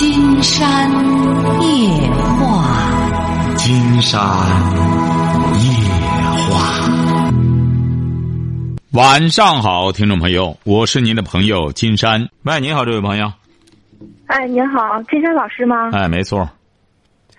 金山夜话，金山夜话。晚上好，听众朋友，我是您的朋友金山。喂，您好，这位朋友。哎，您好，金山老师吗？哎，没错。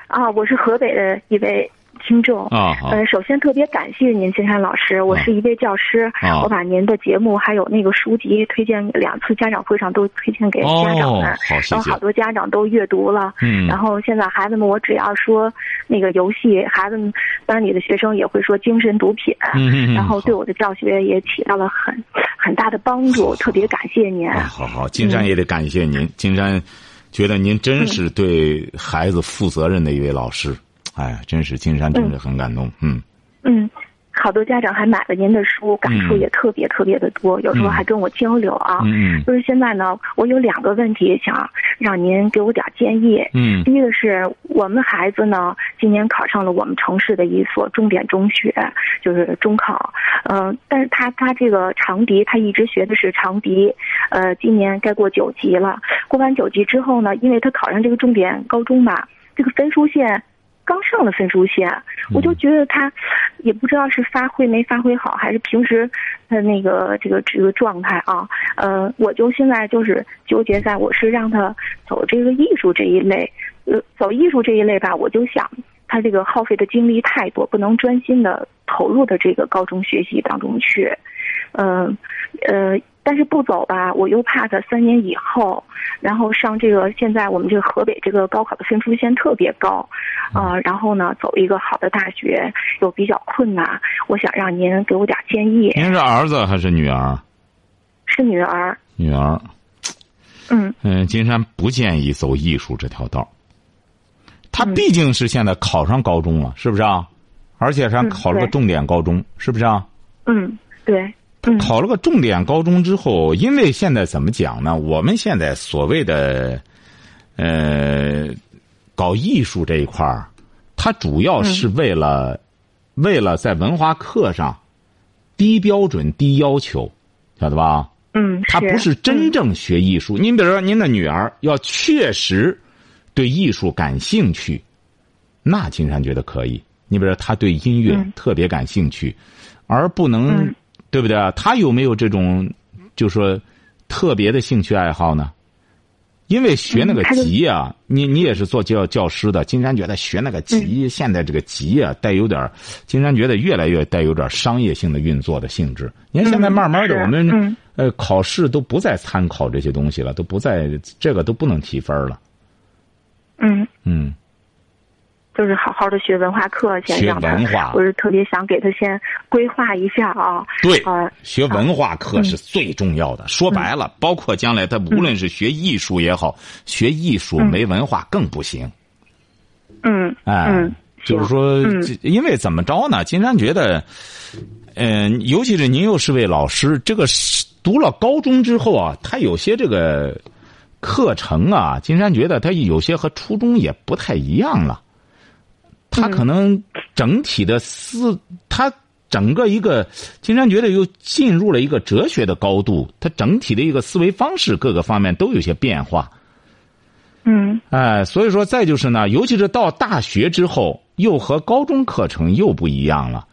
啊，我是河北的一位。听众啊，呃，首先特别感谢您，金山老师。我是一位教师，我把您的节目还有那个书籍推荐两次家长会上都推荐给家长们，然后好多家长都阅读了。嗯，然后现在孩子们，我只要说那个游戏，孩子们班里的学生也会说精神毒品。嗯然后对我的教学也起到了很很大的帮助，特别感谢您。好好，金山也得感谢您，金山觉得您真是对孩子负责任的一位老师。哎，真是金山，真是很感动。嗯嗯，好多家长还买了您的书，感触也特别特别的多，有时候还跟我交流啊。嗯就是现在呢，我有两个问题想让您给我点建议。嗯。第一个是我们孩子呢，今年考上了我们城市的一所重点中学，就是中考。嗯，但是他他这个长笛，他一直学的是长笛。呃，今年该过九级了。过完九级之后呢，因为他考上这个重点高中嘛，这个分数线。刚上了分数线，我就觉得他也不知道是发挥没发挥好，还是平时的那个这个这个状态啊。呃，我就现在就是纠结在我是让他走这个艺术这一类，呃，走艺术这一类吧，我就想他这个耗费的精力太多，不能专心的投入的这个高中学习当中去。嗯呃。但是不走吧，我又怕他三年以后，然后上这个现在我们这个河北这个高考的分数线特别高，啊，然后呢走一个好的大学又比较困难，我想让您给我点建议。您是儿子还是女儿？是女儿。女儿。嗯。嗯，金山不建议走艺术这条道。他毕竟是现在考上高中了，是不是啊？而且还考了个重点高中，是不是啊？嗯，对。考了个重点高中之后，因为现在怎么讲呢？我们现在所谓的，呃，搞艺术这一块儿，它主要是为了，为了在文化课上低标准、低要求，晓得吧？嗯，他不是真正学艺术。您比如说，您的女儿要确实对艺术感兴趣，那金山觉得可以。你比如说，他对音乐特别感兴趣，而不能。对不对啊？他有没有这种，就说特别的兴趣爱好呢？因为学那个级啊，你你也是做教教师的，金山觉得学那个级，现在这个级啊，带有点金山觉得越来越带有点商业性的运作的性质。你看现在慢慢的，我们呃考试都不再参考这些东西了，都不再这个都不能提分了。嗯嗯。就是好好的学文化课，先让他，我是特别想给他先规划一下啊。对，学文化课是最重要的。说白了，包括将来他无论是学艺术也好，学艺术没文化更不行。嗯，哎，就是说，因为怎么着呢？金山觉得，嗯，尤其是您又是位老师，这个读了高中之后啊，他有些这个课程啊，金山觉得他有些和初中也不太一样了。他可能整体的思，他整个一个，金山觉得又进入了一个哲学的高度，他整体的一个思维方式各个方面都有些变化。嗯，哎，所以说再就是呢，尤其是到大学之后，又和高中课程又不一样了。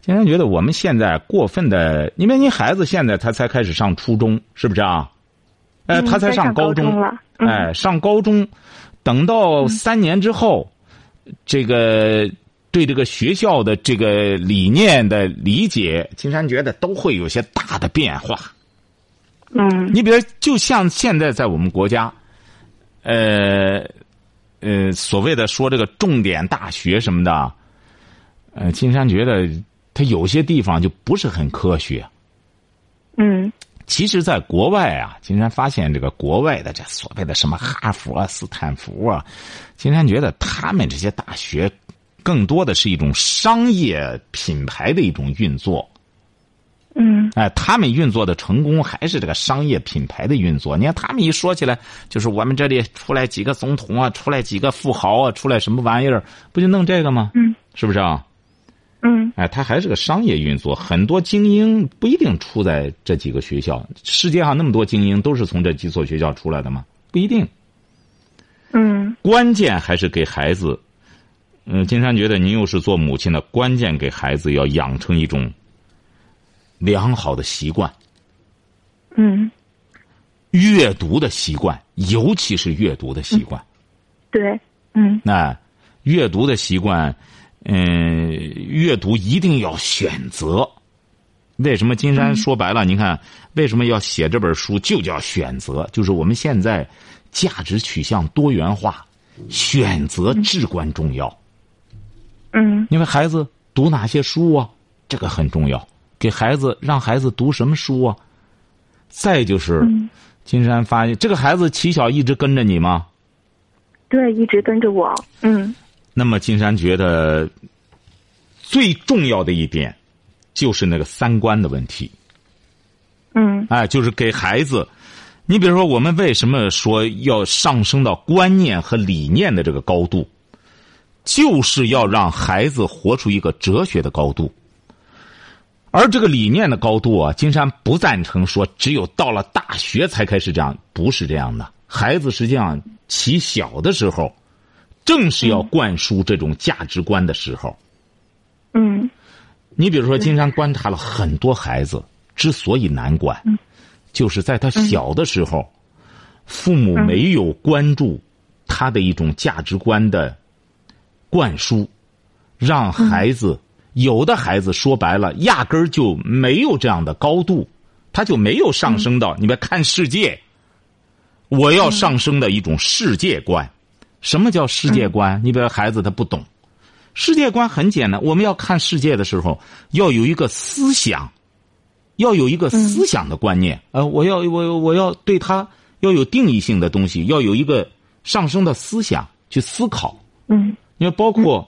金山觉得我们现在过分的，因为您孩子现在他才开始上初中，是不是啊？哎，他才上高中了。哎，上高中，等到三年之后。这个对这个学校的这个理念的理解，金山觉得都会有些大的变化。嗯，你比如，就像现在在我们国家，呃，呃，所谓的说这个重点大学什么的，呃，金山觉得它有些地方就不是很科学。嗯。其实，在国外啊，金山发现这个国外的这所谓的什么哈佛啊、斯坦福啊，金山觉得他们这些大学，更多的是一种商业品牌的一种运作。嗯，哎，他们运作的成功还是这个商业品牌的运作。你看，他们一说起来，就是我们这里出来几个总统啊，出来几个富豪啊，出来什么玩意儿，不就弄这个吗？嗯，是不是啊？嗯，哎，它还是个商业运作，很多精英不一定出在这几个学校。世界上那么多精英，都是从这几所学校出来的吗？不一定。嗯。关键还是给孩子。嗯，金山觉得您又是做母亲的，关键给孩子要养成一种良好的习惯。嗯，阅读的习惯，尤其是阅读的习惯。对，嗯，那阅读的习惯，嗯，阅读一定要选择。为什么金山说白了？您看，为什么要写这本书？就叫选择，就是我们现在价值取向多元化，选择至关重要。嗯，因为孩子读哪些书啊，这个很重要。给孩子让孩子读什么书啊？再就是，金山发现这个孩子起小一直跟着你吗？对，一直跟着我。嗯那么金山觉得最重要的一点，就是那个三观的问题。嗯哎，就是给孩子，你比如说，我们为什么说要上升到观念和理念的这个高度，就是要让孩子活出一个哲学的高度。而这个理念的高度啊，金山不赞成说只有到了大学才开始这样，不是这样的。孩子实际上起小的时候，正是要灌输这种价值观的时候。嗯。你比如说，金山观察了很多孩子，之所以难管，就是在他小的时候，父母没有关注他的一种价值观的灌输，让孩子有的孩子说白了，压根儿就没有这样的高度，他就没有上升到你别看世界，我要上升的一种世界观。什么叫世界观？你比如孩子他不懂。世界观很简单，我们要看世界的时候，要有一个思想，要有一个思想的观念。呃，我要我我要对他要有定义性的东西，要有一个上升的思想去思考。嗯因为包括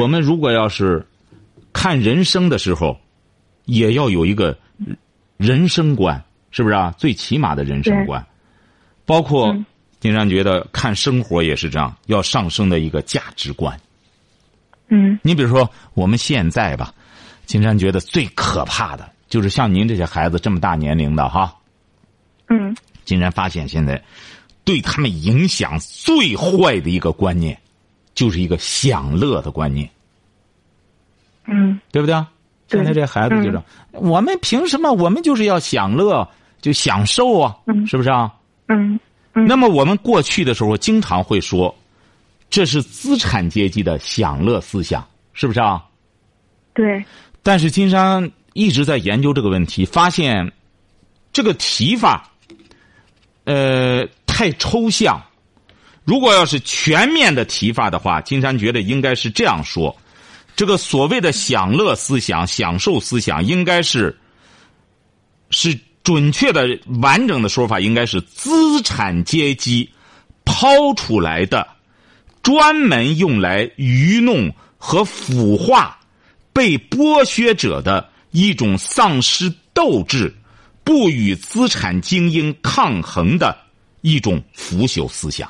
我们如果要是看人生的时候，也要有一个人生观，是不是啊？最起码的人生观，包括金山觉得看生活也是这样，要上升的一个价值观。嗯你比如说我们现在吧，金山觉得最可怕的就是像您这些孩子这么大年龄的哈，嗯金山发现现在对他们影响最坏的一个观念，就是一个享乐的观念，嗯对不对啊？现在这孩子就这，我们凭什么？我们就是要享乐，就享受啊，嗯是不是啊？嗯嗯那么我们过去的时候经常会说，这是资产阶级的享乐思想，是不是啊？对，但是金山一直在研究这个问题，发现这个提法，呃，太抽象。如果要是全面的提法的话，金山觉得应该是这样说：这个所谓的享乐思想、享受思想，应该是是准确的、完整的说法，应该是资产阶级抛出来的，专门用来愚弄和腐化被剥削者的一种丧失斗志、不与资产精英抗衡的一种腐朽思想。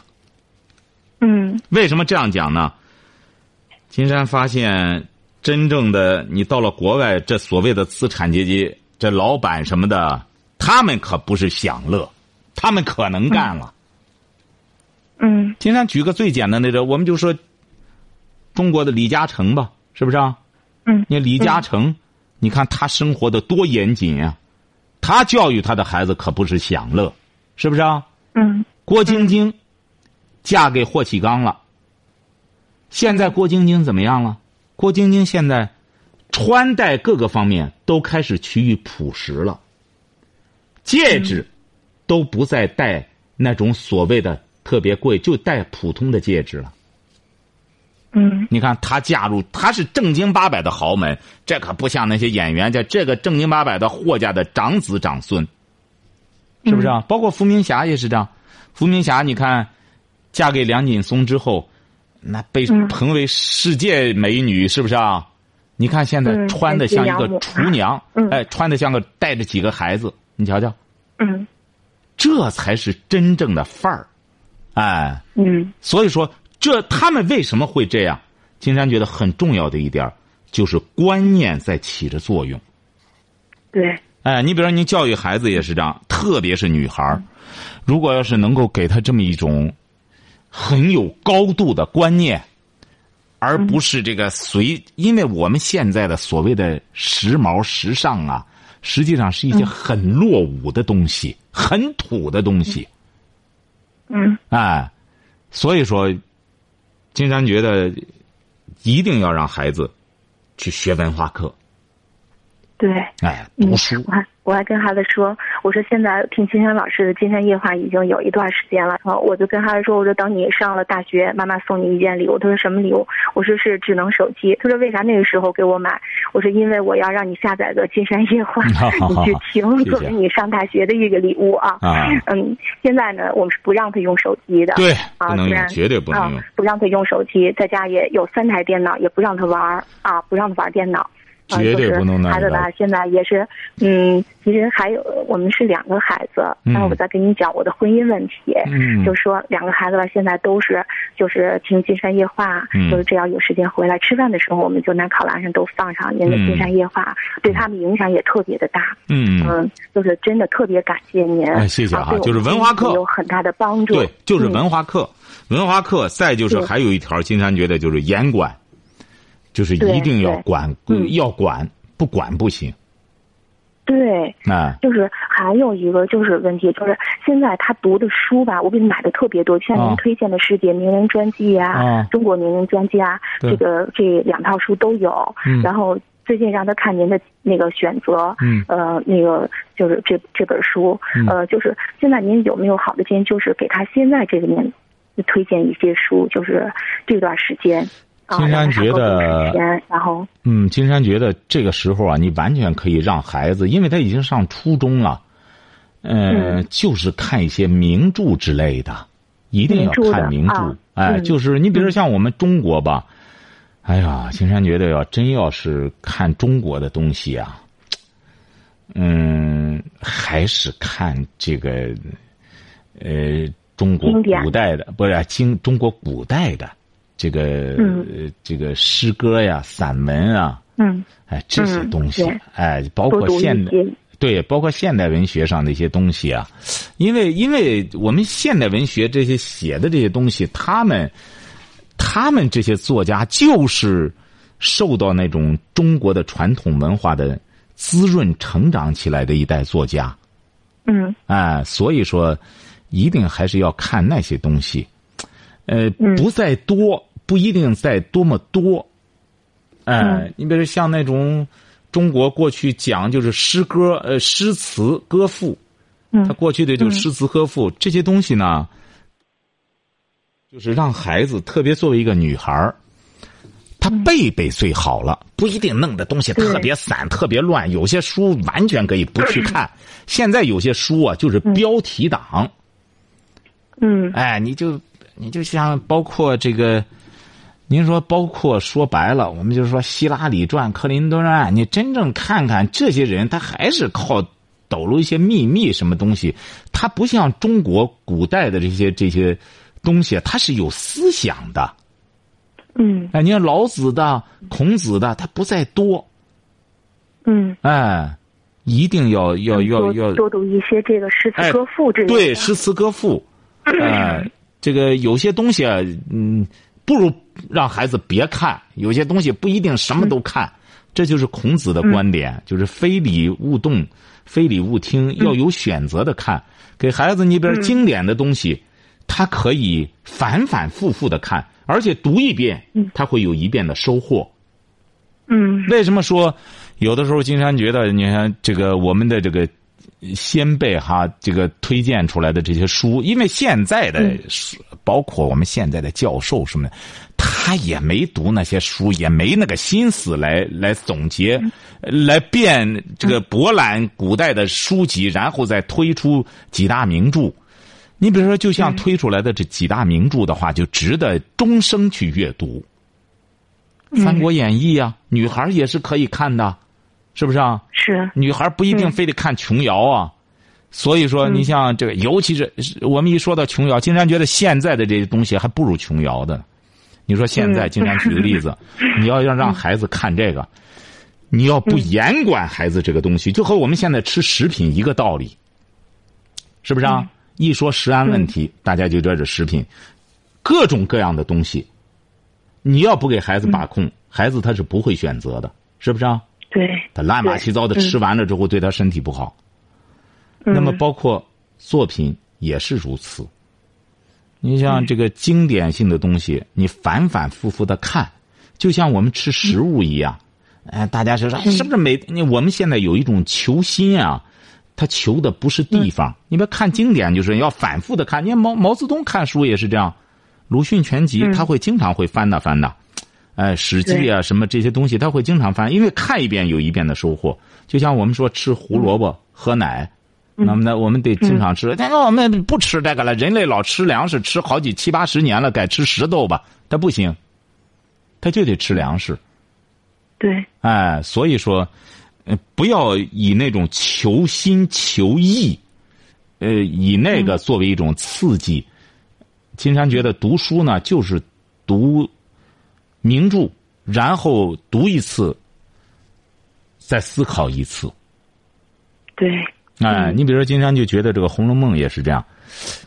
嗯为什么这样讲呢？金山发现，真正的你到了国外，这所谓的资产阶级，这老板什么的，他们可不是享乐，他们可能干了。嗯金山举个最简单的例子，我们就说中国的李嘉诚吧，是不是啊？嗯你李嘉诚，你看他生活的多严谨呀、他教育他的孩子可不是享乐，是不是啊？嗯郭晶晶嫁给霍启刚了。现在郭晶晶怎么样了？郭晶晶现在穿戴各个方面都开始趋于朴实了，戒指都不再戴那种所谓的特别贵，就戴普通的戒指了。嗯你看她嫁入，她是正经八百的豪门，这可不像那些演员，这这个正经八百的霍家的长子长孙，是不是啊？包括伏明霞也是这样。伏明霞，你看，嫁给梁锦松之后，那被捧为世界美女，是不是啊？你看现在嗯穿的像一个厨娘，嗯哎，穿的像个带着几个孩子，你瞧瞧，嗯这才是真正的范儿，哎。嗯所以说，这他们为什么会这样？金山觉得很重要的一点就是观念在起着作用。对，哎，你比如说，你教育孩子也是这样，特别是女孩儿如果要是能够给她这么一种很有高度的观念，而不是这个随。因为我们现在的所谓的时髦时尚啊，实际上是一些很落伍的东西，很土的东西。嗯，哎，所以说，金山觉得一定要让孩子去学文化课。对，哎，读书。我还我还跟孩子说，我说现在听金山老师的《金山夜话》已经有一段时间了，然后我就跟孩子说，我说等你上了大学，妈妈送你一件礼物。他说什么礼物？我说是智能手机。他说为啥那个时候给我买？我说因为我要让你下载个《金山夜话 》，你去听，作为你上大学的一个礼物啊。啊。嗯，现在呢，我们是不让他用手机的。对，不能用，绝对不能用。不让他用手机，在家也有三台电脑，也不让他玩啊，不让他玩电脑。绝对不能孩子吧，现在也是，嗯，其实还有我们是两个孩子，然后我再跟你讲我的婚姻问题，嗯，就说两个孩子吧，现在都是就是听金山夜话，就是只要有时间回来吃饭的时候，我们就拿考栏上都放上您的金山夜话，对他们影响也特别的大，嗯。嗯，就是真的特别感谢您，谢谢哈，就是文化课。有很大的帮助，对，就是文化课，文化课，再就是还有一条，金山觉得就是严管。就是一定要管，要管，不管不行。对，啊，就是还有一个就是问题，就是现在他读的书吧，我给你买的特别多，像您推荐的世界名人传记啊，中国名人传记啊，这个这两套书都有。然后最近让他看您的那个选择，呃，那个就是这这本书，呃，就是现在您有没有好的建议，就是给他现在这个年推荐一些书，就是这段时间。金山觉得，然后，嗯，金山觉得这个时候啊，你完全可以让孩子，因为他已经上初中了，嗯，就是看一些名著之类的，一定要看名著。哎，就是你比如像我们中国吧，哎呀，金山觉得要真要是看中国的东西啊，嗯，还是看这个，呃，中国古代的，不是经中国古代的。这个这个诗歌呀、散文啊，嗯，哎，这些东西，哎，包括现代，对，包括现代文学上的一些东西啊，因为因为我们现代文学这些写的这些东西，他们他们这些作家就是受到那种中国的传统文化的滋润成长起来的一代作家，嗯，哎，所以说一定还是要看那些东西，呃，不在多。不一定在多么多，哎，你比如像那种中国过去讲就是诗歌呃诗词歌赋，他过去的就诗词歌赋这些东西呢，就是让孩子特别作为一个女孩儿，她背背最好了，不一定弄的东西特别散特别乱，有些书完全可以不去看。现在有些书啊，就是标题党，嗯，哎，你就你就像包括这个。您说，包括说白了，我们就是说希拉里传、克林顿案，你真正看看这些人，他还是靠抖露一些秘密什么东西，他不像中国古代的这些这些东西，他是有思想的。嗯，哎，你看老子的、孔子的，他不在多。嗯，哎，一定要要要要多读一些这个诗词歌赋这对诗词歌赋，哎，这个有些东西啊，嗯。不如让孩子别看，有些东西不一定什么都看，这就是孔子的观点，就是非礼勿动，非礼勿听，要有选择的看。给孩子，你比如经典的东西，他可以反反复复的看，而且读一遍，他会有一遍的收获。嗯，为什么说有的时候金山觉得，你看这个我们的这个。先辈哈，这个推荐出来的这些书，因为现在的书，包括我们现在的教授什么的，他也没读那些书，也没那个心思来来总结，来变这个博览古代的书籍，然后再推出几大名著。你比如说，就像推出来的这几大名著的话，就值得终生去阅读。《三国演义》啊，女孩也是可以看的。是不是啊？是女孩不一定非得看琼瑶啊，所以说你像这个，尤其是我们一说到琼瑶，竟然觉得现在的这些东西还不如琼瑶的。你说现在，经常举个例子，你要要让孩子看这个，你要不严管孩子这个东西，就和我们现在吃食品一个道理，是不是啊？一说食安问题，大家就知道这食品各种各样的东西。你要不给孩子把控，孩子他是不会选择的，是不是啊？对。他乱八七糟的吃完了之后，对他身体不好。那么，包括作品也是如此。你像这个经典性的东西，你反反复复的看，就像我们吃食物一样。哎，大家说说，是不是每你我们现在有一种求新啊？他求的不是地方。你别看经典，就是要反复的看。你看毛毛泽东看书也是这样，《鲁迅全集》他会经常会翻呐翻的。哎，《史记》啊，什么这些东西他会经常翻，因为看一遍有一遍的收获。就像我们说吃胡萝卜喝奶，那么呢，我们得经常吃。但是我们不吃这个了，人类老吃粮食吃好几七八十年了，改吃石头吧？他不行，他就得吃粮食。对，哎，所以说，呃，不要以那种求新求异，呃，以那个作为一种刺激。金山觉得读书呢，就是读名著，然后读一次，再思考一次。对，哎，你比如说，金山就觉得这个《红楼梦》也是这样。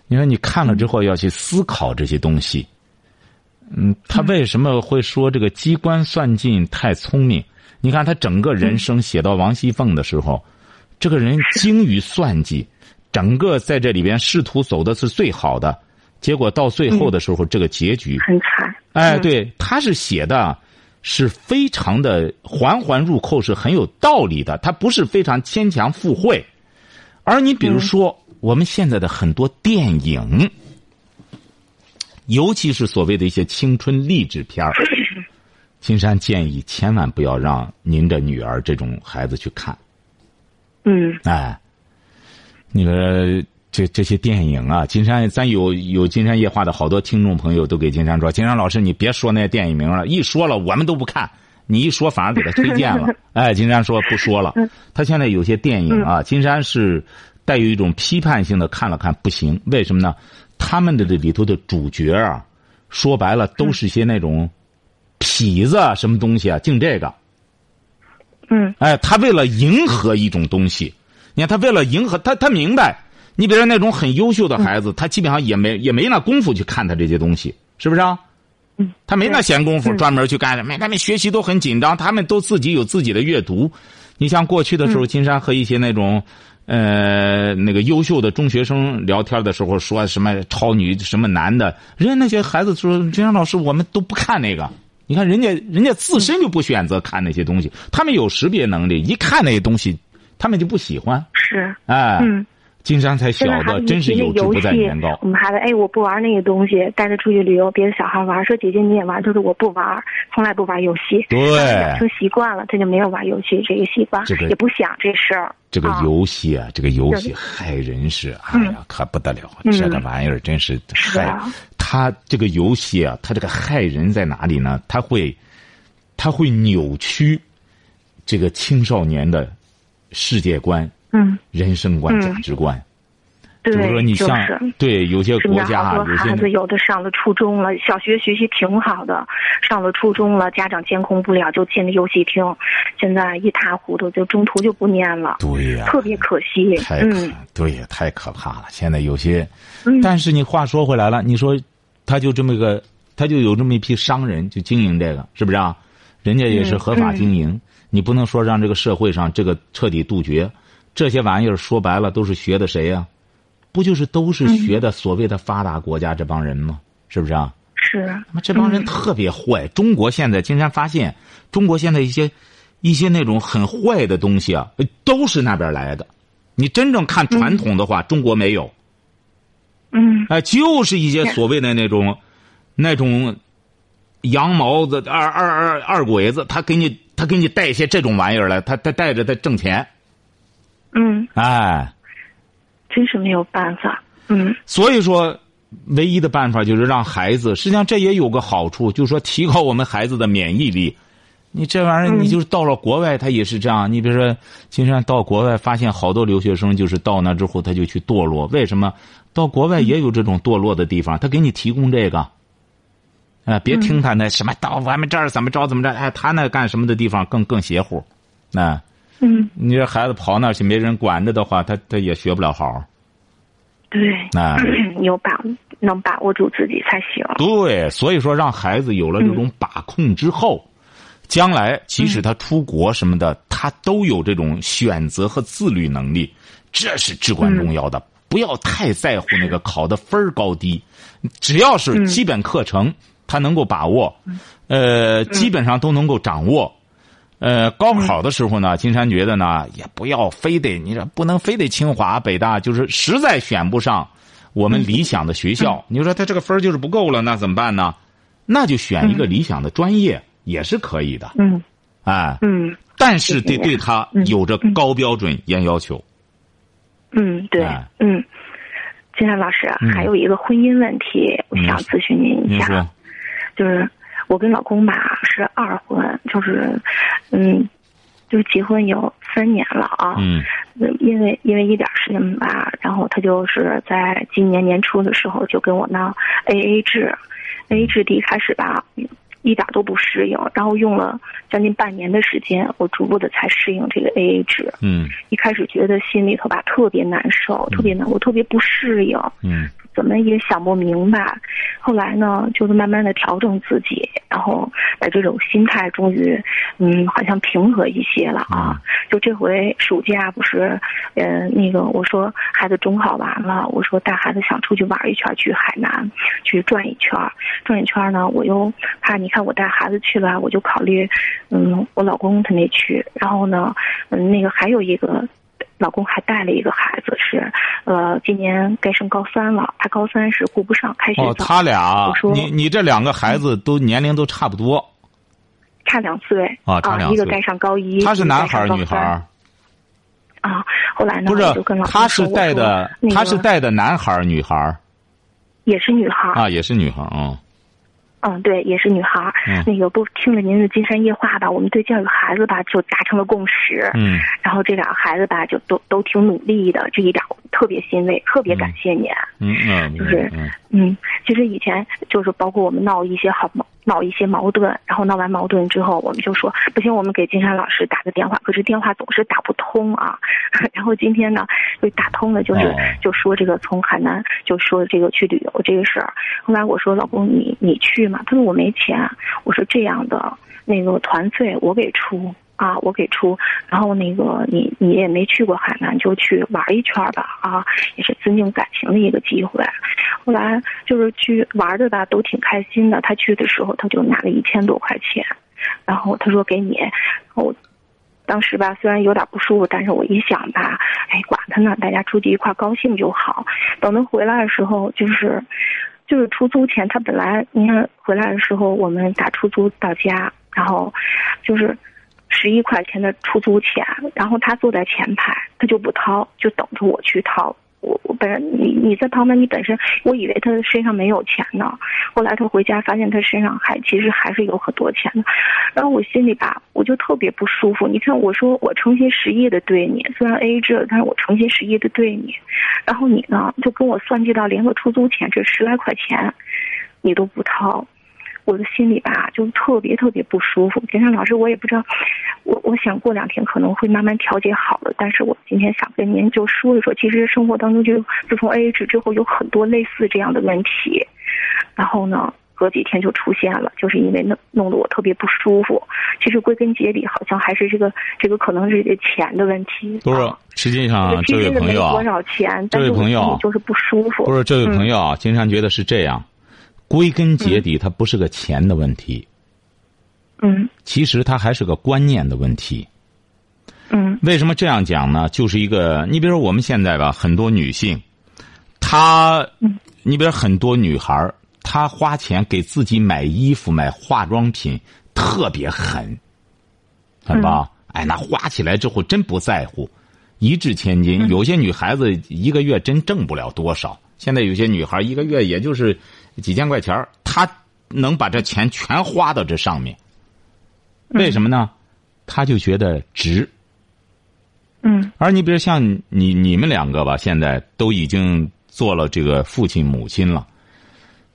你说你看了之后要去思考这些东西。嗯，他为什么会说这个机关算尽太聪明？你看他整个人生写到王熙凤的时候，这个人 精于算计，整个在这里边仕途走的是最好的，结果到最后的时候，这个结局很惨。哎，对，他是写的，是非常的环环入扣，是很有道理的，他不是非常牵强附会。而你比如说，我们现在的很多电影。尤其是所谓的一些青春励志片儿，金山建议千万不要让您的女儿这种孩子去看。嗯。哎，那个这这些电影啊，金山咱有有金山夜话的好多听众朋友都给金山说，金山老师你别说那电影名了，一说了我们都不看，你一说反而给他推荐了。哎，金山说不说了。他现在有些电影啊，金山是带有一种批判性的看了看，不行，为什么呢？他们的这里头的主角啊，说白了都是些那种痞子什么东西啊，净这个。嗯。哎，他为了迎合一种东西，你看他为了迎合他，他明白。你比如说那种很优秀的孩子，他基本上也没也没那功夫去看他这些东西，是不是啊？嗯。他没那闲工夫专门去干什么，他们学习都很紧张，他们都自己有自己的阅读。你像过去的时候，金山和一些那种。呃，那个优秀的中学生聊天的时候说什么超女什么男的，人家那些孩子说：“金山老师，我们都不看那个。你看人家，人家自身就不选择看那些东西，他们有识别能力，一看那些东西，他们就不喜欢。是，哎，嗯。金山才晓得，真是有志不在年高。我们孩子，哎，我不玩那个东西，带他出去旅游，别的小孩玩，说姐姐你也玩，他说我不玩，从来不玩游戏。对，养成习惯了，他就没有玩游戏这个习惯，也不想这事儿。这个游戏啊，这个游戏害人是，哎呀，可不得了，这个玩意儿真是害。他这个游戏啊，他这个害人在哪里呢？他会，他会扭曲这个青少年的世界观。嗯，人生观、价值观，对就是说你像对有些国家有些孩子有的上了初中了，小学学习挺好的，上了初中了，家长监控不了，就进了游戏厅，现在一塌糊涂，就中途就不念了。对呀，特别可惜。太可对呀，太可怕了。现在有些，但是你话说回来了，你说他就这么个，他就有这么一批商人就经营这个，是不是啊？人家也是合法经营，你不能说让这个社会上这个彻底杜绝。这些玩意儿说白了都是学的谁呀？不就是都是学的所谓的发达国家这帮人吗？是不是啊？是。那么这帮人特别坏。中国现在经常发现，中国现在一些一些那种很坏的东西啊，都是那边来的。你真正看传统的话，中国没有。嗯。哎，就是一些所谓的那种那种羊毛子二二二二鬼子，他给你他给你带一些这种玩意儿来，他他带着他挣钱。嗯，哎，真是没有办法。嗯，所以说，唯一的办法就是让孩子。实际上，这也有个好处，就是说提高我们孩子的免疫力。你这玩意儿，你就是到了国外，他也是这样。你比如说，金山到国外，发现好多留学生就是到那之后，他就去堕落。为什么？到国外也有这种堕落的地方，他给你提供这个。啊，别听他那什么到我们这儿怎么着怎么着，哎，他那干什么的地方更更邪乎，那。嗯，你这孩子跑那去没人管着的话，他他也学不了好。对，那 有把能把握住自己才行。对，所以说让孩子有了这种把控之后，将来即使他出国什么的，他都有这种选择和自律能力，这是至关重要的。不要太在乎那个考的分儿高低，只要是基本课程他能够把握，呃，基本上都能够掌握。呃，高考的时候呢，金山觉得呢，也不要非得你这不能非得清华北大，就是实在选不上我们理想的学校，你说他这个分就是不够了，那怎么办呢？那就选一个理想的专业也是可以的。嗯，哎，嗯，但是得对他有着高标准、严要求。嗯，对，嗯，金山老师还有一个婚姻问题，我想咨询您一下，就是。我跟老公吧是二婚，就是，嗯，就是结婚有三年了啊。嗯。因为因为一点事情吧，然后他就是在今年年初的时候就跟我闹 A A 制，A A 制第一开始吧一点都不适应，然后用了将近半年的时间，我逐步的才适应这个 A A 制。嗯。一开始觉得心里头吧特别难受，特别难，我特别不适应。嗯。怎么也想不明白，后来呢，就是慢慢的调整自己，然后把这种心态终于，嗯，好像平和一些了啊。就这回暑假不是，嗯，那个我说孩子中考完了，我说带孩子想出去玩一圈，去海南去转一圈，转一圈呢，我又怕你看我带孩子去了，我就考虑，嗯，我老公他没去，然后呢，嗯，那个还有一个。老公还带了一个孩子，是，呃，今年该升高三了。他高三是顾不上，开学。哦，他俩，你你这两个孩子都年龄都差不多，差两岁啊，差两岁。一个该上高一，他是男孩女孩啊，后来呢？不是，他是带的，他是带的男孩女孩也是女孩啊，也是女孩啊。嗯，对，也是女孩儿。那个不听了您的《金山夜话》吧，我们对教育孩子吧就达成了共识。嗯，然后这俩孩子吧就都都挺努力的，这一点特别欣慰，特别感谢您。嗯嗯，就是嗯，其实以前就是包括我们闹一些好闹一些矛盾，然后闹完矛盾之后，我们就说不行，我们给金山老师打个电话，可是电话总是打不通啊。然后今天呢，就打通了，就是就说这个从海南就说这个去旅游这个事儿。后来我说老公，你你去嘛？他说我没钱。我说这样的，那个团费我给出啊，我给出。然后那个你你也没去过海南，就去玩一圈吧啊，也是增进感情的一个机会。后来就是去玩的吧，都挺开心的。他去的时候他就拿了一千多块钱，然后他说给你，我。当时吧，虽然有点不舒服，但是我一想吧，哎，管他呢，大家出去一块高兴就好。等他回来的时候，就是，就是出租钱，他本来你看回来的时候，我们打出租到家，然后就是十一块钱的出租钱，然后他坐在前排，他就不掏，就等着我去掏。我我本你你在旁边，你本身我以为他身上没有钱呢，后来他回家发现他身上还其实还是有很多钱的，然后我心里吧我就特别不舒服。你看我说我诚心实意的对你，虽然 A A 制，但是我诚心实意的对你，然后你呢就跟我算计到连个出租钱这十来块钱，你都不掏。我的心里吧，就特别特别不舒服。金山老师，我也不知道，我我想过两天可能会慢慢调节好了。但是我今天想跟您就说一说，其实生活当中就自从 A A 制之后，有很多类似这样的问题。然后呢，隔几天就出现了，就是因为弄弄得我特别不舒服。其实归根结底，好像还是这个这个可能是这钱的问题。不是，实际上这位朋友啊，多少钱？这位朋友就是不舒服。不是这位朋友啊，金山觉得是这样。归根结底，它不是个钱的问题。嗯。其实它还是个观念的问题。嗯。为什么这样讲呢？就是一个，你比如说我们现在吧，很多女性，她，你比如很多女孩她花钱给自己买衣服、买化妆品，特别狠，很吧？哎，那花起来之后真不在乎，一掷千金。有些女孩子一个月真挣不了多少。现在有些女孩一个月也就是。几千块钱他能把这钱全花到这上面，为什么呢？他就觉得值。嗯。而你比如像你你们两个吧，现在都已经做了这个父亲母亲了。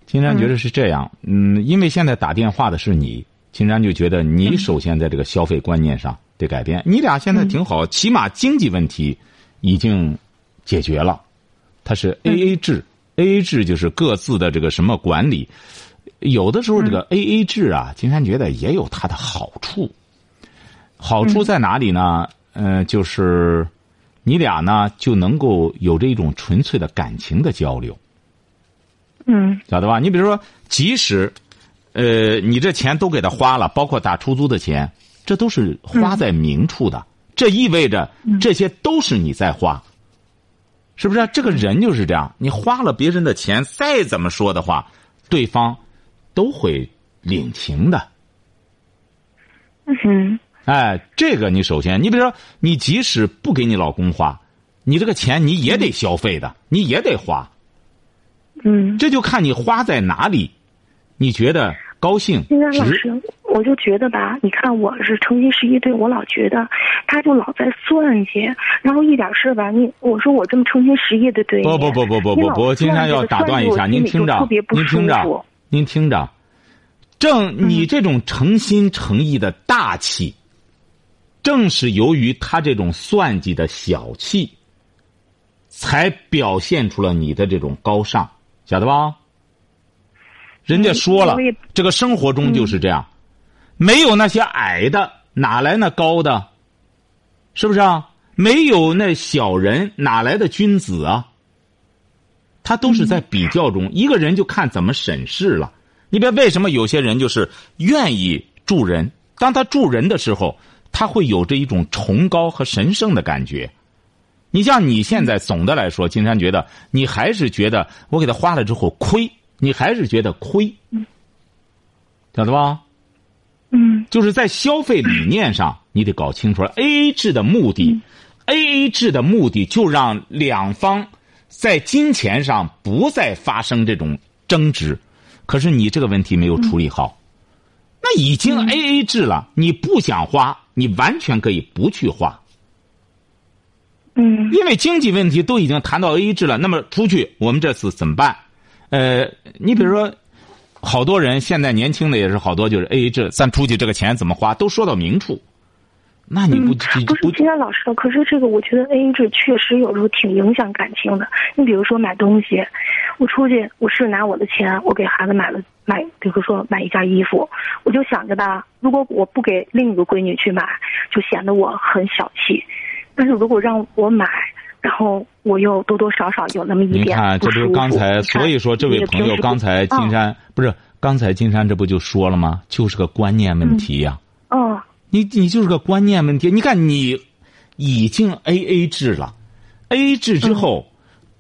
金山觉得是这样，嗯，因为现在打电话的是你，金山就觉得你首先在这个消费观念上得改变。你俩现在挺好，起码经济问题已经解决了，他是 A A 制。A A 制就是各自的这个什么管理。有的时候这个 A A 制啊，金山觉得也有它的好处。好处在哪里呢？嗯，就是你俩呢就能够有这种纯粹的感情的交流。嗯，晓得吧？你比如说，即使呃你这钱都给他花了，包括打出租的钱，这都是花在明处的。这意味着这些都是你在花，是不是？这个人就是这样，你花了别人的钱，再怎么说的话，对方都会领情的。嗯，哎，这个你首先，你比如说，你即使不给你老公花，你这个钱你也得消费的，你也得花。嗯，这就看你花在哪里，你觉得高兴金山老。师，我就觉得吧，你看我是诚心实意对我老觉得，他就老在算计，然后一点事吧，你我说我这么诚心实意的对你，不不不不不不不，金山要打断一下，您听着，您听着，您听着，正你这种诚心诚意的大气，正是由于他这种算计的小气，才表现出了你的这种高尚，晓得吧？人家说了，这个生活中就是这样，没有那些矮的，哪来那高的？是不是啊？没有那小人，哪来的君子啊？他都是在比较中，一个人就看怎么审视了。你别为什么有些人就是愿意助人，当他助人的时候，他会有着一种崇高和神圣的感觉。你像你现在总的来说，金山觉得你还是觉得我给他花了之后亏，你还是觉得亏，晓得吧？嗯，就是在消费理念上，你得搞清楚了。A A 制的目的，A A 制的目的就让两方在金钱上不再发生这种争执。可是你这个问题没有处理好，那已经 A A 制了，你不想花，你完全可以不去花。嗯，因为经济问题都已经谈到 A A 制了，那么出去我们这次怎么办？呃，你比如说，好多人现在年轻的也是好多就是 A A 制，咱出去这个钱怎么花都说到明处。那你不嗯、不是今天老师的，可是这个我觉得 A A 制确实有时候挺影响感情的。你比如说买东西，我出去我是拿我的钱，我给孩子买了买，比如说买一件衣服，我就想着吧，如果我不给另一个闺女去买，就显得我很小气。但是如果让我买，然后我又多多少少有那么一点你看，这不是刚才，所以说这位朋友刚才金山、哦、不是刚才金山这不就说了吗？就是个观念问题呀、啊。哦。你你就是个观念问题。你看，你已经 A A 制了，A A 制之后，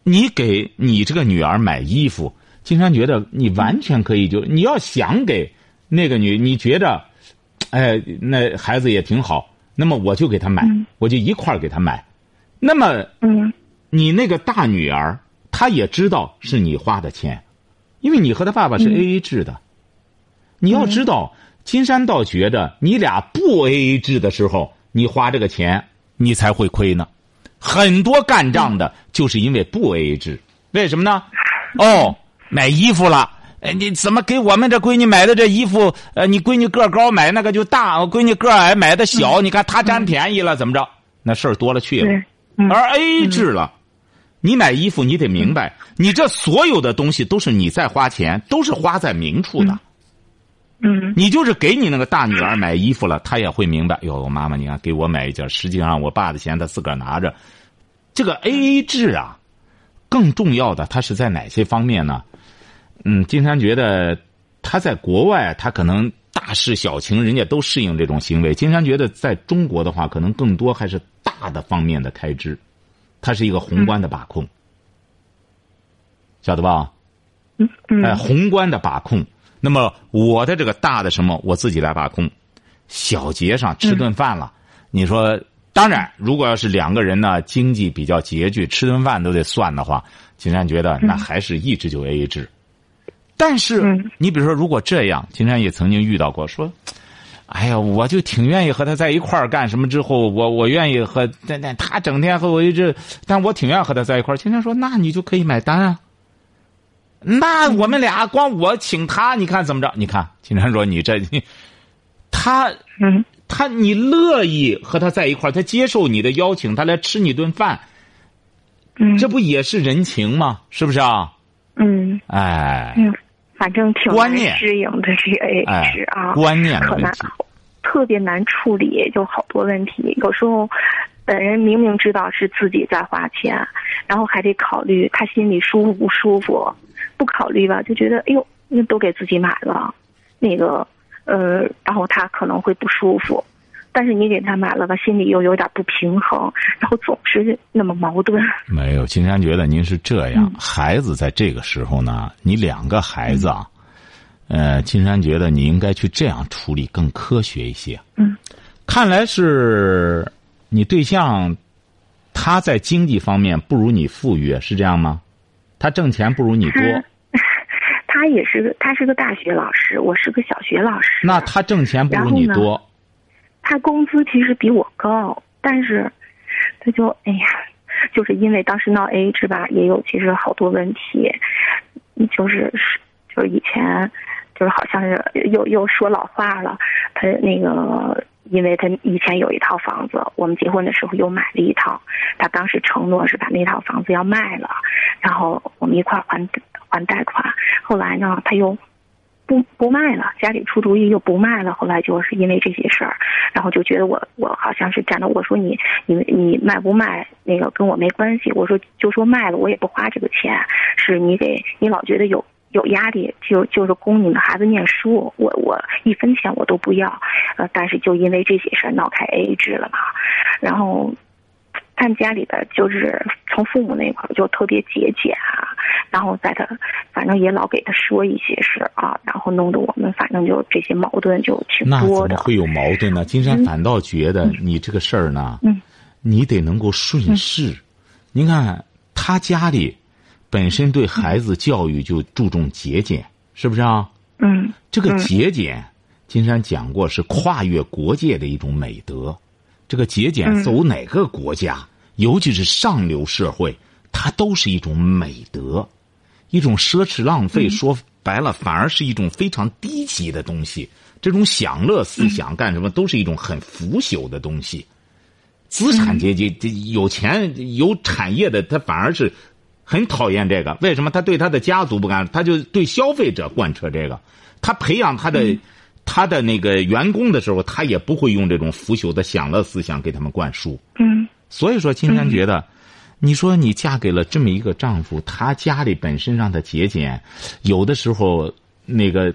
嗯、你给你这个女儿买衣服，金山觉得你完全可以就你要想给那个女，你觉着，哎，那孩子也挺好，那么我就给她买，嗯、我就一块儿给她买。那么，嗯，你那个大女儿，她也知道是你花的钱，因为你和她爸爸是 A A 制的，嗯、你要知道。金山倒觉着，你俩不 A A 制的时候，你花这个钱，你才会亏呢。很多干仗的，就是因为不 A A 制。为什么呢？哦，买衣服了，哎，你怎么给我们这闺女买的这衣服？呃，你闺女个高，买那个就大；我闺女个矮，买的小。你看她占便宜了，怎么着？那事儿多了去了。而 A A 制了，你买衣服，你得明白，你这所有的东西都是你在花钱，都是花在明处的。嗯，你就是给你那个大女儿买衣服了，她也会明白。哟，妈妈，你看给我买一件，实际上我爸的钱他自个儿拿着。这个 A A 制啊，更重要的，它是在哪些方面呢？嗯，金山觉得他在国外，他可能大事小情，人家都适应这种行为。金山觉得在中国的话，可能更多还是大的方面的开支，它是一个宏观的把控，晓得吧？嗯嗯。哎，宏观的把控。那么我的这个大的什么，我自己来把控。小节上吃顿饭了，嗯、你说，当然，如果要是两个人呢，经济比较拮据，吃顿饭都得算的话，金山觉得那还是一直就 A A 制。嗯、但是，你比如说，如果这样，金山也曾经遇到过，说，哎呀，我就挺愿意和他在一块儿干什么之后，我我愿意和但但他整天和我一直，但我挺愿意和他在一块儿。金山说，那你就可以买单啊。那我们俩光我请他，你看怎么着？你看，金山说你这，他，嗯，他你乐意和他在一块儿，他接受你的邀请，他来吃你顿饭，嗯，这不也是人情吗？是不是啊？嗯哎，嗯，反正挺难适应的这个制啊，观念可难。，特别难处理，就好多问题。有时候，本人明明知道是自己在花钱，然后还得考虑他心里舒服不舒服，不考虑吧，就觉得哎呦，那都给自己买了，那个呃，然后他可能会不舒服。但是你给他买了吧，心里又有点不平衡，然后总是那么矛盾。没有，金山觉得您是这样，嗯孩子在这个时候呢，你两个孩子啊，呃，金山觉得你应该去这样处理，更科学一些。嗯，看来是你对象，他在经济方面不如你富裕，是这样吗？他挣钱不如你多，他也是个，他是个大学老师，我是个小学老师。那他挣钱不如你多，他工资其实比我高，但是他就哎呀，就是因为当时闹 A 制吧，也有其实好多问题，就是是就是以前就是好像是又又说老话了，他那个。因为他以前有一套房子，我们结婚的时候又买了一套，他当时承诺是把那套房子要卖了，然后我们一块还还贷款。后来呢，他又不不卖了，家里出主意又不卖了。后来就是因为这些事儿，然后就觉得我我好像是站着，我说你你你卖不卖那个跟我没关系，我说就说卖了我也不花这个钱，是你给你老觉得有。有压力，就就是供你们孩子念书，我我一分钱我都不要，呃，但是就因为这些事儿闹开 AA 制了嘛，然后他们家里边就是从父母那块儿就特别节俭啊，然后在他反正也老给他说一些事儿啊，然后弄得我们反正就这些矛盾就挺那多的。怎么会有矛盾呢？金山反倒觉得你这个事儿呢，嗯你得能够顺势。您看他家里本身对孩子教育就注重节俭，是不是啊？嗯这个嗯节俭，金山讲过是跨越国界的一种美德。这个节俭嗯走哪个国家，尤其是上流社会，它都是一种美德，一种奢侈浪费。嗯说白了，反而是一种非常低级的东西。这种享乐思想干什么，都是一种很腐朽的东西。资产阶级这有钱有产业的，他反而是很讨厌这个。为什么？他对他的家族不干，他就对消费者贯彻这个。他培养他的、他的那个员工的时候，他也不会用这种腐朽的享乐思想给他们灌输。嗯所以说，金山觉得，你说你嫁给了这么一个丈夫，他家里本身让他节俭，有的时候那个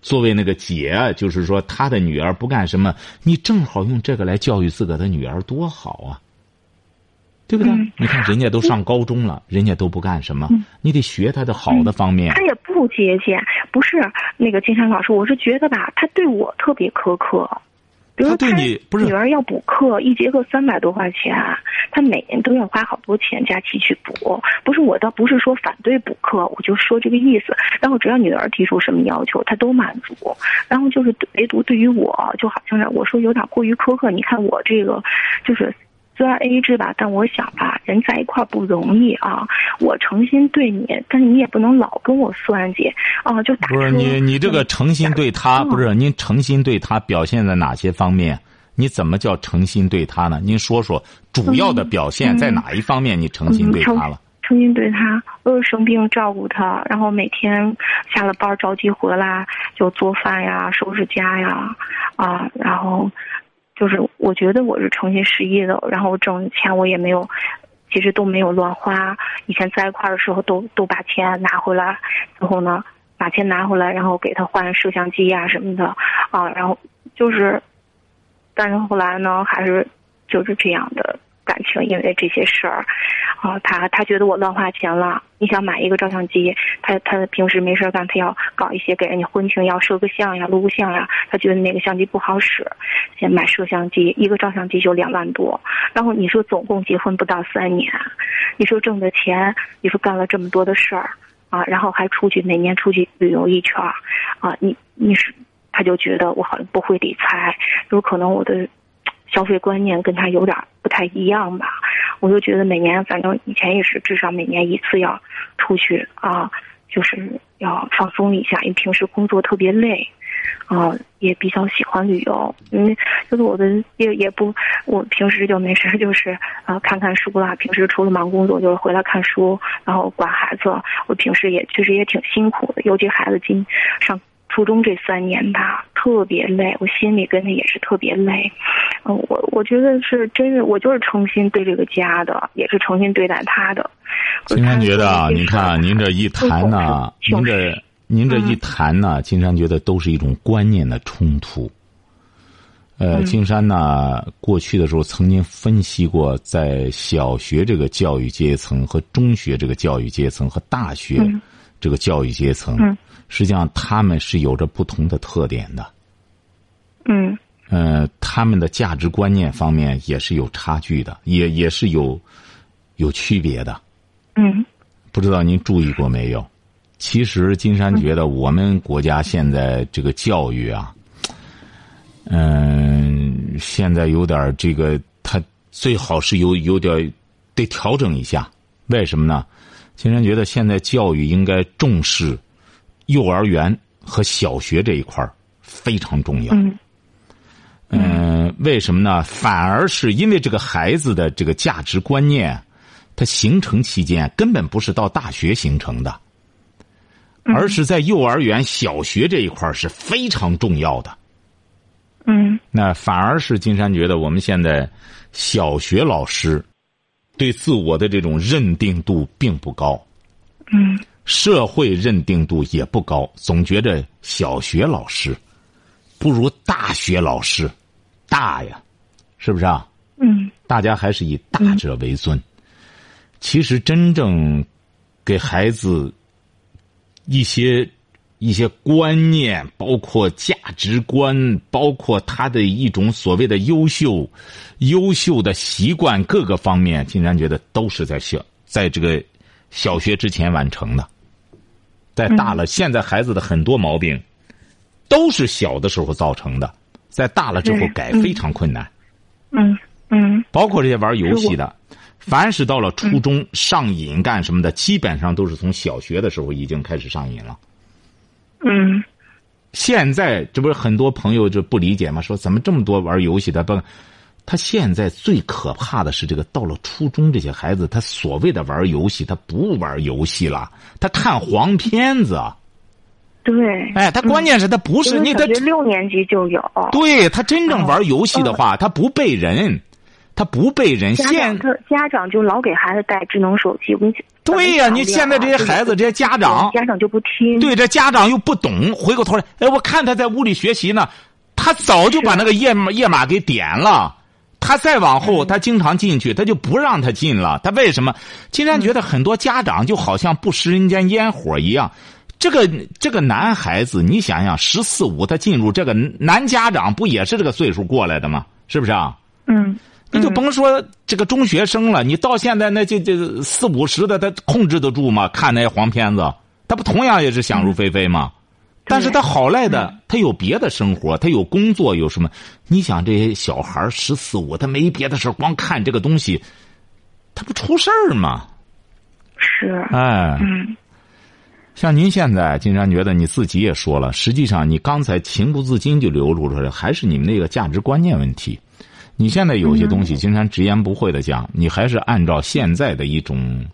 作为那个姐啊，就是说他的女儿不干什么，你正好用这个来教育自个的女儿，多好啊！对不对？嗯你看人家都上高中了，人家都不干什么，你得学他的好的方面他。也不节俭，不是那个金山老师，我是觉得吧，他对我特别苛刻。比如他对你不是女儿要补课，一节课三百多块钱，他每年都要花好多钱假期去补。不是我倒不是说反对补课，我就说这个意思。然后只要女儿提出什么要求，他都满足。然后就是唯独对于我，就好像是我说有点过于苛刻。你看我这个，就是虽然 A 制吧，但我想吧，人在一块儿不容易啊。我诚心对你，但是你也不能老跟我算计啊，就打不是你，你这个诚心对他，嗯不是您诚心对他表现在哪些方面？你怎么叫诚心对他呢？您说说主要的表现在哪一方面？你诚心对他了？诚心对他，呃，生病照顾他，然后每天下了班着急回来就做饭呀、收拾家呀，啊，然后就是我觉得我是诚心实意的，然后挣钱我也没有，其实都没有乱花。以前在一块儿的时候都都把钱拿回来，然后呢把钱拿回来，然后给他换摄像机呀什么的，啊，然后就是，但是后来呢还是就是这样的。感情，因为这些事儿，啊，他他觉得我乱花钱了。你想买一个照相机，他他平时没事干，他要搞一些给人家婚庆要摄个像呀、录个像呀，他觉得那个相机不好使，先买摄像机，一个照相机就两万多。然后你说总共结婚不到三年，你说挣的钱，你说干了这么多的事儿啊，然后还出去每年出去旅游一圈儿，啊，你你是他就觉得我好像不会理财，有可能我的。消费观念跟他有点不太一样吧，我就觉得每年反正以前也是至少每年一次要出去啊，就是要放松一下，因为平时工作特别累，啊，也比较喜欢旅游。嗯，就是我的也也不，我平时就没事 就是啊看看书啦。平时除了忙工作，就是回来看书，然后管孩子。我平时也确实也挺辛苦的，尤其孩子今上初中这三年吧，特别累，我心里跟他也是特别累。嗯，我我觉得是真是，我就是诚心对这个家的，也是诚心对待他的。金山觉得啊，您看您这一谈呢，您这。您这一谈呢，金山觉得都是一种观念的冲突。呃，金山呢，过去的时候曾经分析过，在小学这个教育阶层和中学这个教育阶层和大学这个教育阶层，实际上他们是有着不同的特点的。嗯。呃，他们的价值观念方面也是有差距的，也也是有有区别的。嗯。不知道您注意过没有？其实，金山觉得我们国家现在这个教育啊，嗯，现在有点这个，他最好是有有点得调整一下。为什么呢？金山觉得现在教育应该重视幼儿园和小学这一块非常重要。嗯，为什么呢？反而是因为这个孩子的这个价值观念，他形成期间根本不是到大学形成的。而是在幼儿园、小学这一块是非常重要的。嗯，那反而是金山觉得，我们现在小学老师对自我的这种认定度并不高。嗯，社会认定度也不高，总觉着小学老师不如大学老师大呀，是不是啊？嗯，大家还是以大者为尊。其实真正给孩子。一些一些观念，包括价值观，包括他的一种所谓的优秀、优秀的习惯，各个方面，竟然觉得都是在小在这个小学之前完成的。在大了，现在孩子的很多毛病都是小的时候造成的，在大了之后改非常困难。嗯嗯，包括这些玩游戏的。凡是到了初中上瘾干什么的，基本上都是从小学的时候已经开始上瘾了。嗯，现在这不是很多朋友就不理解吗？说怎么这么多玩游戏的？不，他现在最可怕的是这个，到了初中这些孩子，他所谓的玩游戏，他不玩游戏了，他看黄片子。对。哎，他关键是他不是你，他六年级就有。对他真正玩游戏的话，他不背人。他不被人现，他家长就老给孩子带智能手机。我跟对呀，你现在这些孩子，这些家长，家长就不听。对，这家长又不懂，回过头来，哎，我看他在屋里学习呢，他早就把那个页码页码给点了。他再往后，他经常进去，他就不让他进了。他为什么？竟然觉得很多家长就好像不食人间烟火一样。这个这个男孩子，你想想，十四五他进入这个男家长，不也是这个岁数过来的吗？是不是啊？嗯。你就甭说这个中学生了，你到现在那这这四五十的，他控制得住吗？看那些黄片子，他不同样也是想入非非吗？但是他好赖的，他有别的生活，他有工作，有什么？你想这些小孩十四五，他没别的事光看这个东西，他不出事儿吗？是。哎。嗯。像您现在，金山觉得你自己也说了，实际上你刚才情不自禁就流露出来，还是你们那个价值观念问题。你现在有些东西，金山直言不讳的讲，你还是按照现在的一种，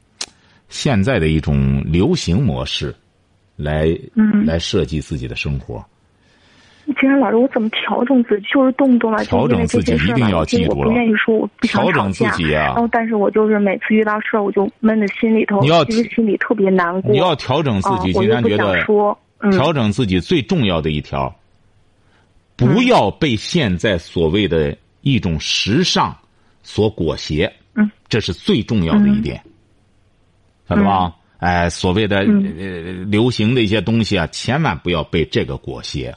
现在的一种流行模式，来嗯来设计自己的生活。金山老师，我怎么调整自己？就是动不动来，调整自己一定要记住了。不愿意说，我不调整自己啊。然后，但是我就是每次遇到事儿，我就闷在心里头，你要其实心里特别难过。你要调整自己，金山觉得调整自己最重要的一条，不要被现在所谓的。一种时尚所裹挟，嗯，这是最重要的一点，晓得吧？哎，所谓的流行的一些东西啊，千万不要被这个裹挟。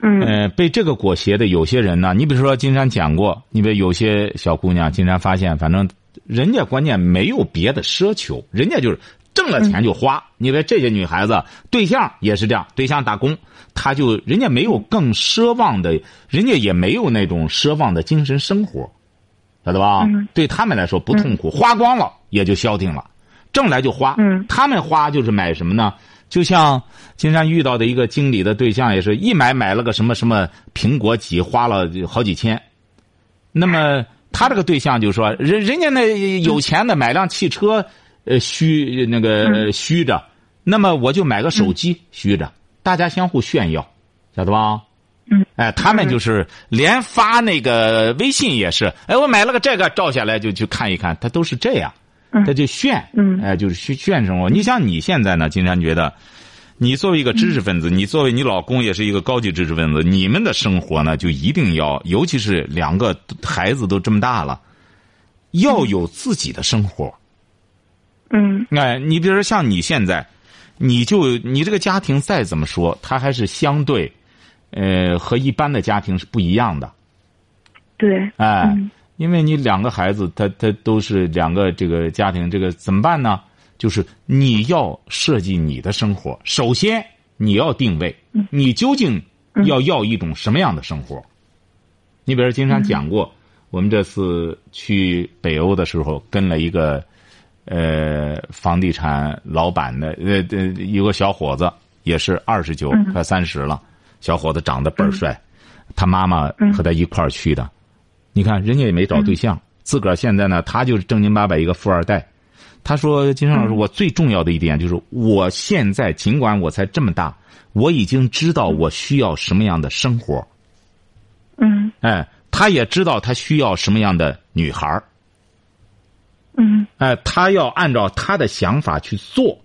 嗯，被这个裹挟的有些人呢，你比如说金山讲过，你比如有些小姑娘，金山发现，反正人家关键没有别的奢求，人家就是挣了钱就花。你别这些女孩子对象也是这样，对象打工。她就人家没有更奢望的，人家也没有那种奢望的精神生活，晓得吧？对他们来说不痛苦，花光了也就消停了，挣来就花。他们花就是买什么呢？就像金山遇到的一个经理的对象，也是一买买了个什么什么苹果几，花了好几千。那么他这个对象就说，人人家那有钱的买辆汽车，呃，虚那个虚着，那么我就买个手机虚着，大家相互炫耀，晓得吧？嗯，哎，他们就是连发那个微信也是，哎，我买了个这个，照下来就去看一看，他都是这样，他就炫，嗯，哎，就是炫炫生活。你像你现在呢，金山觉得，你作为一个知识分子，你作为你老公也是一个高级知识分子，你们的生活呢，就一定要，尤其是两个孩子都这么大了，要有自己的生活。嗯，哎，你比如说像你现在，你就你这个家庭再怎么说，它还是相对。呃，和一般的家庭是不一样的。对，哎，因为你两个孩子，他他都是两个这个家庭，这个怎么办呢？就是你要设计你的生活，首先你要定位，你究竟要要一种什么样的生活？你比如经常讲过，我们这次去北欧的时候，跟了一个呃房地产老板的呃呃有个小伙子，也是二十九快三十了。小伙子长得倍儿帅，他妈妈和他一块儿去的。你看，人家也没找对象，自个儿现在呢，他就是正经八百一个富二代。他说：“金山老师，我最重要的一点就是，我现在尽管我才这么大，我已经知道我需要什么样的生活。”嗯。哎，他也知道他需要什么样的女孩儿。嗯。哎，他要按照他的想法去做，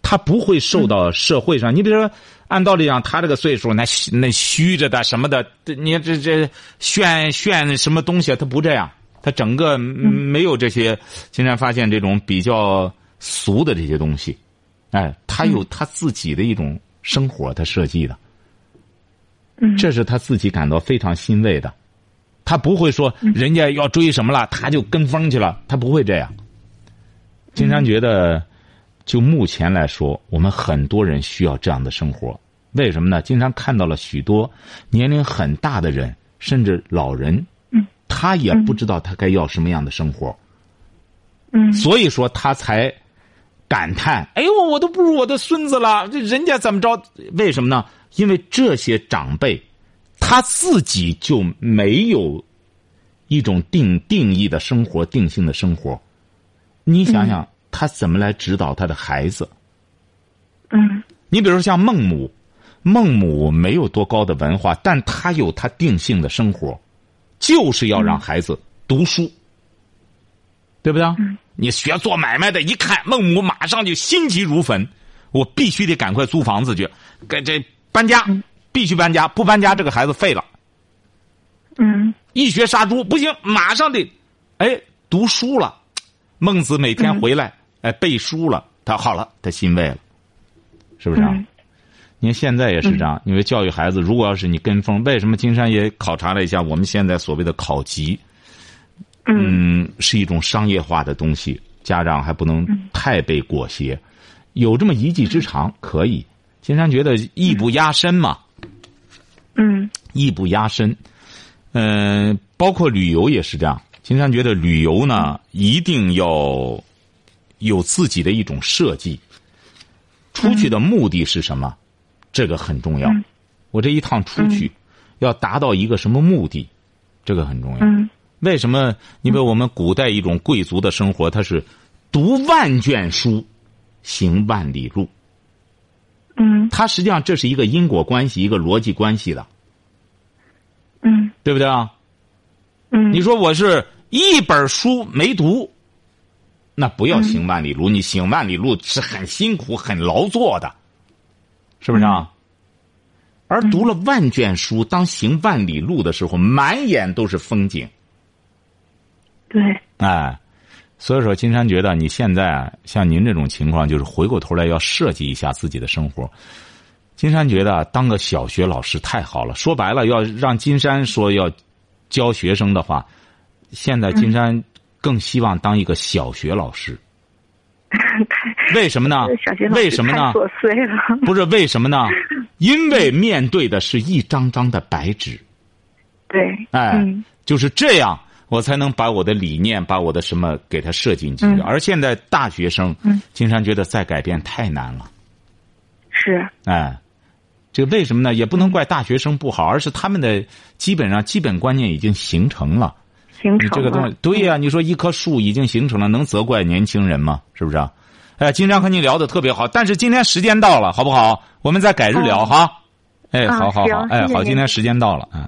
他不会受到社会上。你比如说。按道理讲，他这个岁数，那那虚着的什么的，你这这炫炫什么东西，他不这样，他整个没有这些。经常发现这种比较俗的这些东西，哎，他有他自己的一种生活，他设计的，这是他自己感到非常欣慰的。他不会说人家要追什么了，他就跟风去了，他不会这样。经常觉得。就目前来说，我们很多人需要这样的生活。为什么呢？经常看到了许多年龄很大的人，甚至老人，他也不知道他该要什么样的生活。嗯，所以说他才感叹：“哎呦，我都不如我的孙子了，这人家怎么着？为什么呢？因为这些长辈他自己就没有一种定定义的生活、定性的生活。你想想。”他怎么来指导他的孩子？嗯，你比如说像孟母，孟母没有多高的文化，但他有他定性的生活，就是要让孩子读书，对不对？你学做买卖的，一看孟母，马上就心急如焚，我必须得赶快租房子去，给这搬家，必须搬家，不搬家这个孩子废了。嗯，一学杀猪不行，马上得，哎，读书了。孟子每天回来。哎，背书了，他好了，他欣慰了，是不是啊？您现在也是这样，因为教育孩子，如果要是你跟风，为什么金山也考察了一下，我们现在所谓的考级，嗯，是一种商业化的东西，家长还不能太被裹挟，有这么一技之长可以。金山觉得艺不压身嘛，嗯，艺不压身，嗯，包括旅游也是这样。金山觉得旅游呢，一定要。有自己的一种设计，出去的目的是什么？这个很重要。我这一趟出去，要达到一个什么目的？这个很重要。为什么？因为我们古代一种贵族的生活，他是读万卷书，行万里路。嗯，他实际上这是一个因果关系，一个逻辑关系的。嗯，对不对啊？嗯，你说我是一本书没读。那不要行万里路，你行万里路是很辛苦、很劳作的，是不是啊？而读了万卷书，当行万里路的时候，满眼都是风景。对。哎，所以说，金山觉得你现在像您这种情况，就是回过头来要设计一下自己的生活。金山觉得当个小学老师太好了，说白了，要让金山说要教学生的话，现在金山。更希望当一个小学老师，为什么呢？为什么呢？琐碎了。不是为什么呢？因为面对的是一张张的白纸。对。哎，就是这样，我才能把我的理念，把我的什么给他设计进去。而现在大学生，金山觉得再改变太难了。是，哎，这为什么呢？也不能怪大学生不好，而是他们的基本上基本观念已经形成了。形成你这个东西，对呀、你说一棵树已经形成了，能责怪年轻人吗？是不是啊？哎，今天和你聊的特别好，但是今天时间到了，好不好？我们再改日聊哦哈。哎，啊好好好，哎，好，今天时间到了，嗯。